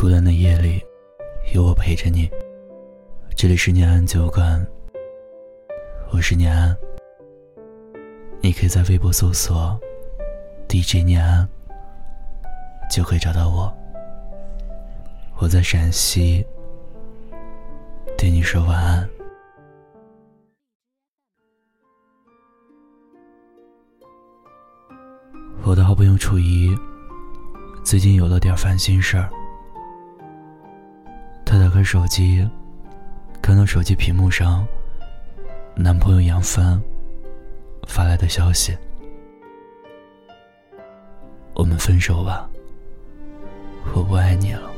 孤单的夜里，有我陪着你。这里是念安酒馆，我是念安。你可以在微博搜索 “DJ 念安”，就可以找到我。我在陕西，对你说晚安。我的好朋友楚怡，最近有了点烦心事儿。她打开手机，看到手机屏幕上男朋友杨帆发来的消息：“我们分手吧，我不爱你了。”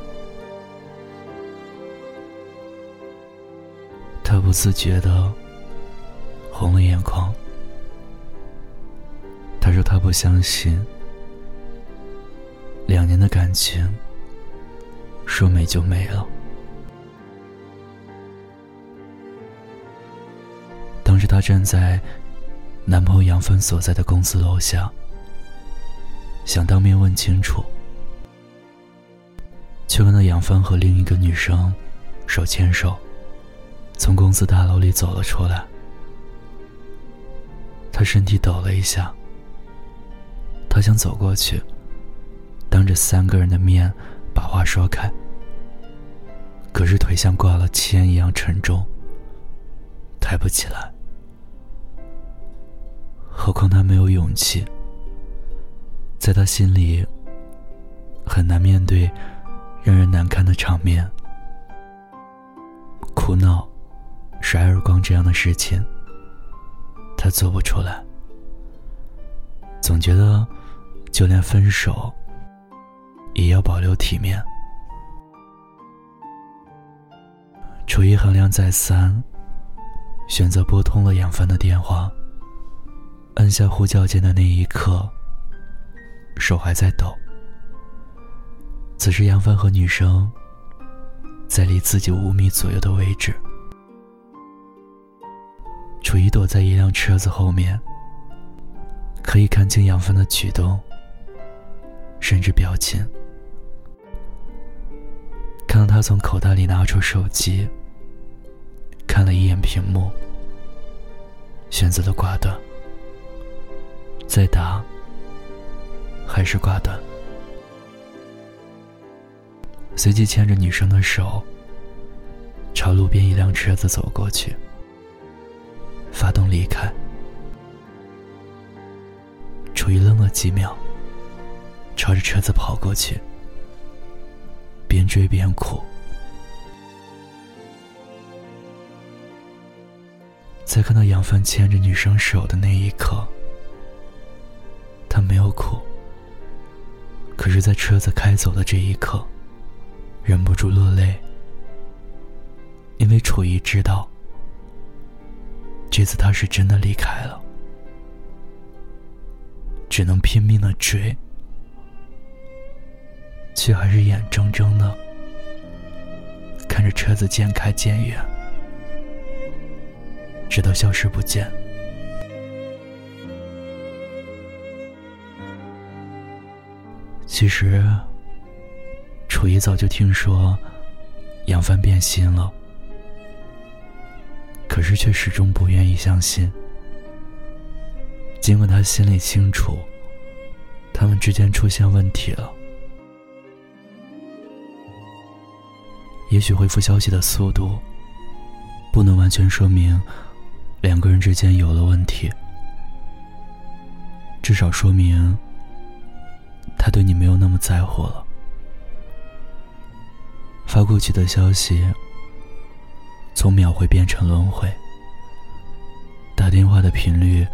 他不自觉的红了眼眶。他说：“他不相信，两年的感情说没就没了。”她站在男朋友杨帆所在的公司楼下，想当面问清楚，却看到杨帆和另一个女生手牵手从公司大楼里走了出来。她身体抖了一下，她想走过去，当着三个人的面把话说开，可是腿像挂了铅一样沉重，抬不起来。何况他没有勇气，在他心里很难面对让人难堪的场面，哭闹、甩耳光这样的事情，他做不出来。总觉得，就连分手，也要保留体面。楚一衡量再三，选择拨通了杨帆的电话。按下呼叫键的那一刻，手还在抖。此时，杨帆和女生在离自己五米左右的位置，楚怡躲在一辆车子后面，可以看清杨帆的举动，甚至表情。看到他从口袋里拿出手机，看了一眼屏幕，选择了挂断。再打，还是挂断。随即牵着女生的手，朝路边一辆车子走过去，发动离开。楚瑜愣了几秒，朝着车子跑过去，边追边哭。在看到杨帆牵着女生手的那一刻。没有哭，可是，在车子开走的这一刻，忍不住落泪，因为楚怡知道，这次他是真的离开了，只能拼命的追，却还是眼睁睁的看着车子渐开渐远，直到消失不见。其实，楚怡早就听说杨帆变心了，可是却始终不愿意相信。尽管他心里清楚，他们之间出现问题了。也许回复消息的速度不能完全说明两个人之间有了问题，至少说明。他对你没有那么在乎了。发过去的消息，从秒回变成轮回。打电话的频率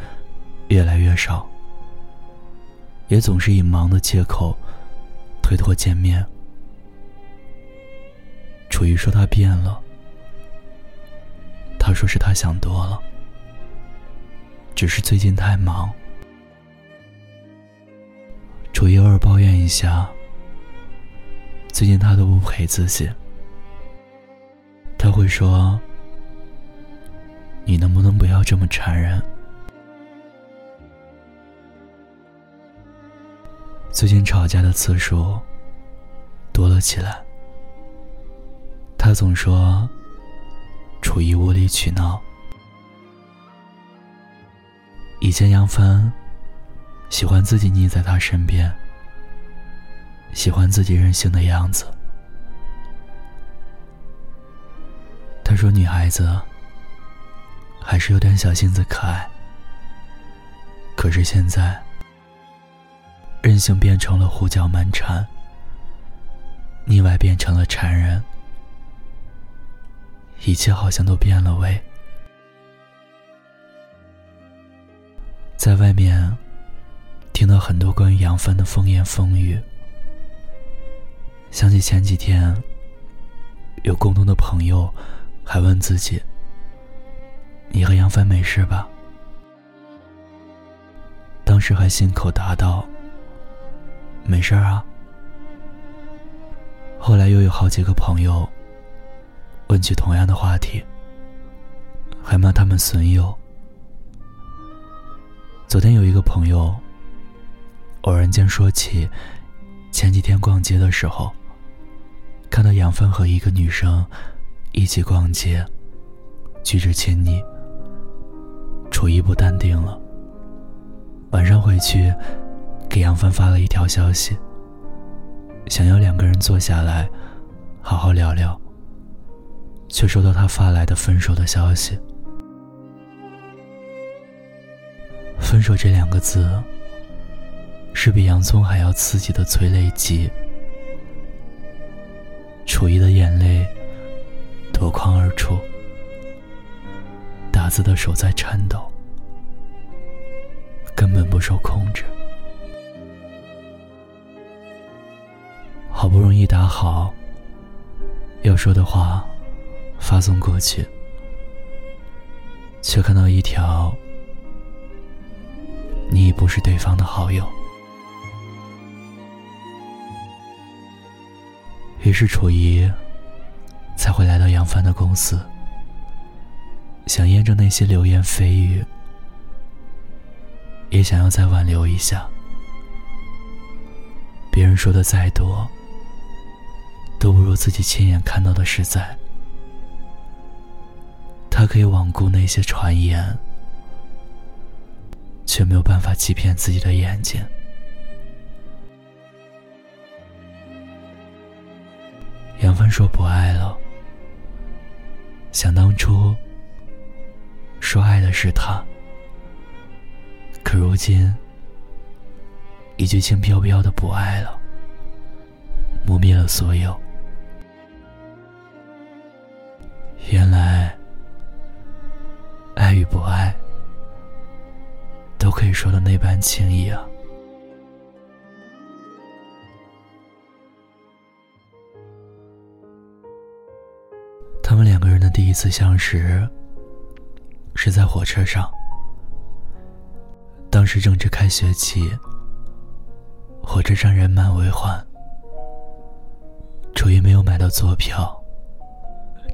越来越少，也总是以忙的借口推脱见面。楚瑜说他变了，他说是他想多了，只是最近太忙。楚一偶尔抱怨一下，最近他都不陪自己。他会说：“你能不能不要这么缠人？”最近吵架的次数多了起来。他总说楚怡无理取闹。以前杨帆喜欢自己腻在他身边，喜欢自己任性的样子。他说：“女孩子还是有点小性子可爱。”可是现在，任性变成了胡搅蛮缠，腻歪变成了缠人，一切好像都变了味。在外面听到很多关于杨帆的风言风语，想起前几天有共同的朋友。还问自己：“你和杨帆没事吧？”当时还信口答道：“没事啊。”后来又有好几个朋友问起同样的话题，还骂他们损友。昨天有一个朋友偶然间说起，前几天逛街的时候，看到杨帆和一个女生。一起逛街，举止亲昵。楚一不淡定了。晚上回去，给杨帆发了一条消息，想要两个人坐下来，好好聊聊。却收到他发来的分手的消息。分手这两个字，是比洋葱还要刺激的催泪剂。楚一的眼泪。夺眶而出，打字的手在颤抖，根本不受控制。好不容易打好，要说的话发送过去，却看到一条“你已不是对方的好友”。是楚怡。才会来到杨帆的公司，想验证那些流言蜚语，也想要再挽留一下。别人说的再多，都不如自己亲眼看到的实在。他可以罔顾那些传言，却没有办法欺骗自己的眼睛。杨帆说不爱了。想当初，说爱的是他，可如今，一句轻飘飘的不爱了，磨灭了所有。原来，爱与不爱，都可以说的那般轻易啊。次相识是在火车上。当时正值开学期，火车上人满为患。楚瑜没有买到坐票，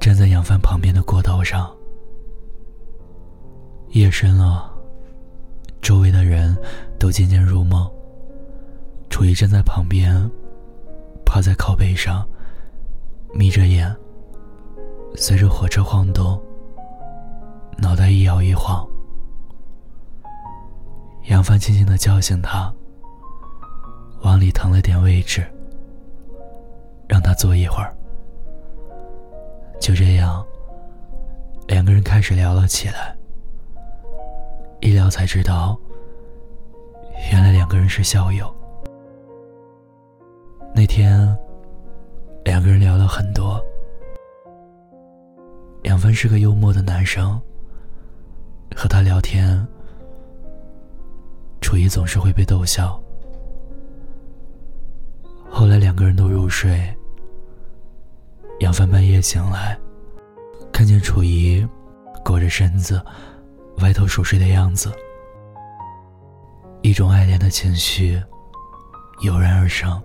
站在杨帆旁边的过道上。夜深了，周围的人都渐渐入梦。楚瑜站在旁边，趴在靠背上，眯着眼。随着火车晃动，脑袋一摇一晃。杨帆轻轻的叫醒他，往里腾了点位置，让他坐一会儿。就这样，两个人开始聊了起来。一聊才知道，原来两个人是校友。那天，两个人聊了很多。杨帆是个幽默的男生，和他聊天，楚怡总是会被逗笑。后来两个人都入睡，杨帆半夜醒来，看见楚怡裹着身子，歪头熟睡的样子，一种爱怜的情绪油然而生。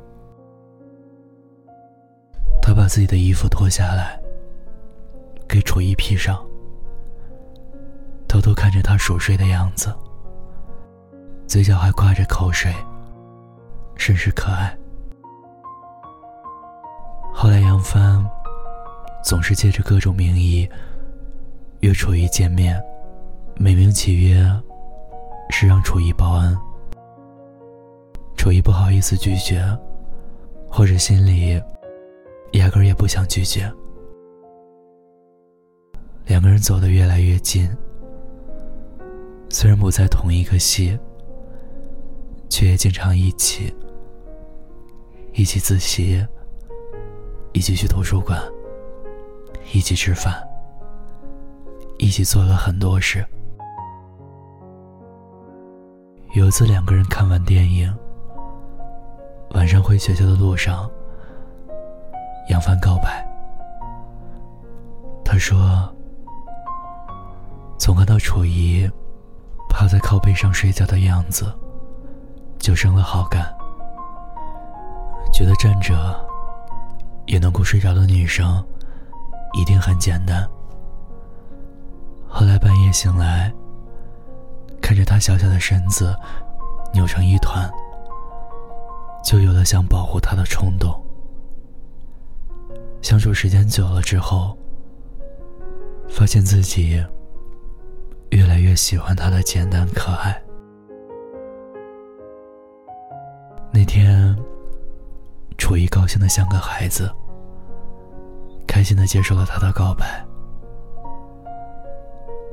他把自己的衣服脱下来。给楚一披上，偷偷看着他熟睡的样子，嘴角还挂着口水，甚是可爱。后来杨帆总是借着各种名义约楚怡见面，美名其曰是让楚怡报恩。楚怡不好意思拒绝，或者心里压根也不想拒绝。两个人走得越来越近，虽然不在同一个系，却也经常一起，一起自习，一起去图书馆，一起吃饭，一起做了很多事。有次，两个人看完电影。晚上回学校的路上，杨帆告白。他说：“从看到楚怡趴在靠背上睡觉的样子，就生了好感。觉得站着也能够睡着的女生，一定很简单。后来半夜醒来，看着她小小的身子扭成一团。”就有了想保护他的冲动。相处时间久了之后，发现自己越来越喜欢他的简单可爱。那天，楚怡高兴的像个孩子，开心的接受了他的告白。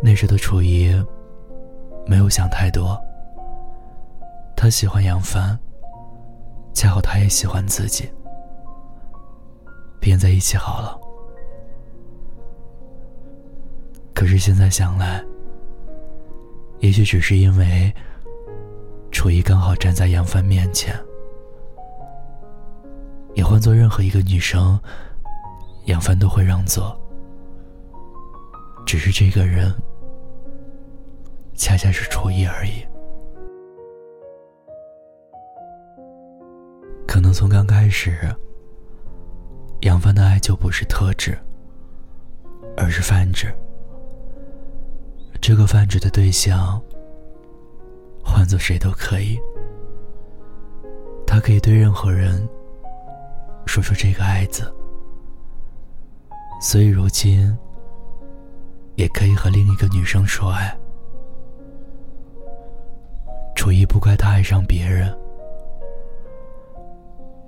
那时的楚怡没有想太多，他喜欢杨帆。恰好他也喜欢自己，便在一起好了。可是现在想来，也许只是因为楚怡刚好站在杨帆面前。也换做任何一个女生，杨帆都会让座。只是这个人，恰恰是楚怡而已。可能从刚开始，杨帆的爱就不是特质，而是泛指。这个泛指的对象，换做谁都可以。他可以对任何人说出这个“爱”字，所以如今也可以和另一个女生说爱。楚怡不怪他爱上别人。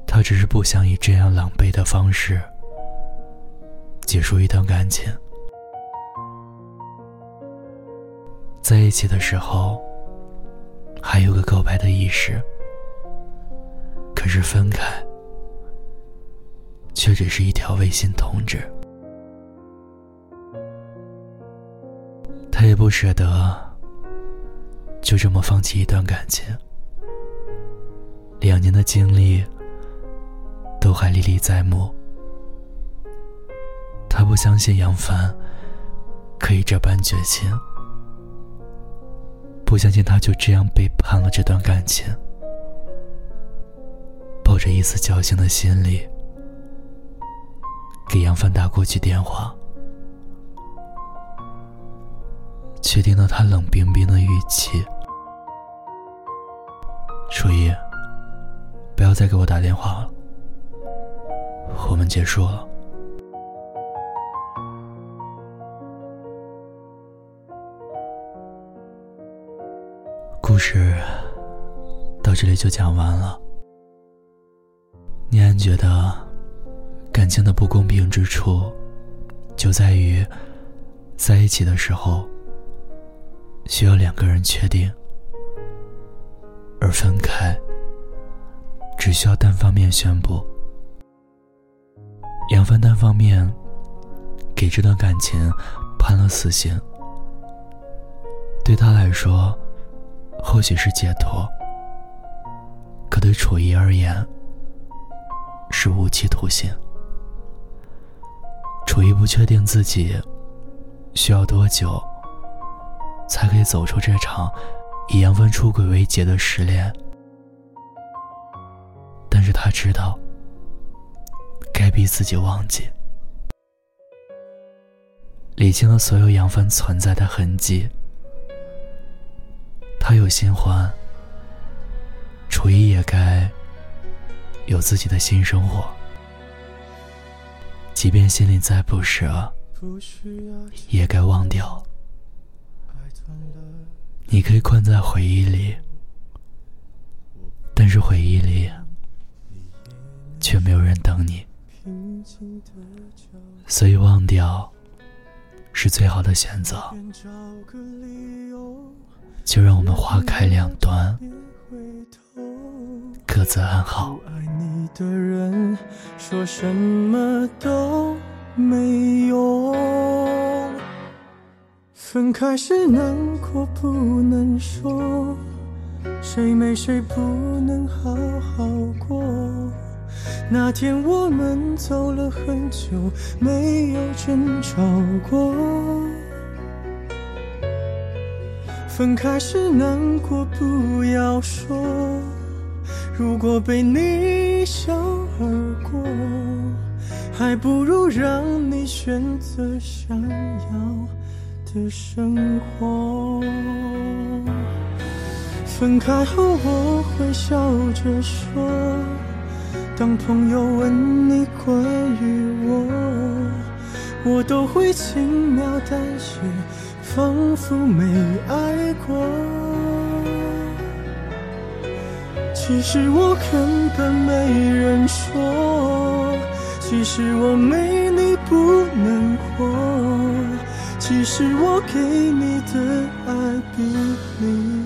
他只是不想以这样狼狈的方式结束一段感情。在一起的时候，还有个告白的仪式，可是分开，却只是一条微信通知。他也不舍得就这么放弃一段感情，两年的经历。都还历历在目。他不相信杨帆可以这般绝情，不相信他就这样背叛了这段感情。抱着一丝侥幸的心理，给杨帆打过去电话，却听到他冷冰冰的语气：“初一，不要再给我打电话了。”我们结束了。故事到这里就讲完了。念安觉得，感情的不公平之处，就在于，在一起的时候，需要两个人确定，而分开，只需要单方面宣布。杨帆单方面给这段感情判了死刑，对他来说或许是解脱，可对楚怡而言是无期徒刑。楚怡不确定自己需要多久才可以走出这场以杨帆出轨为结的失恋，但是他知道。该逼自己忘记，理清了所有杨帆存在的痕迹。他有新欢，楚一也该有自己的新生活。即便心里再不舍，也该忘掉。你可以困在回忆里，但是回忆里却没有人等你，所以忘掉是最好的选择。就让我们花开两端，各自安好。爱你的人说什么都没用分开时难过不能说，谁没谁不能好好过。那天我们走了很久，没有争吵过。分开时难过不要说，如果被你一笑而过，还不如让你选择想要。的生活，分开后我会笑着说，当朋友问你关于我，我都会轻描淡写，仿佛没爱过。其实我根本没人说，其实我没你不能过。其实我给你的爱比你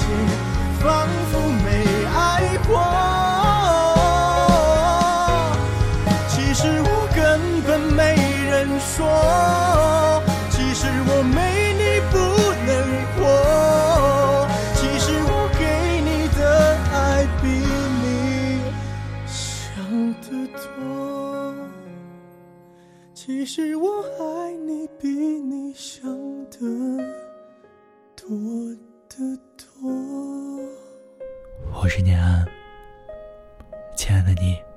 我是念安，亲爱的你。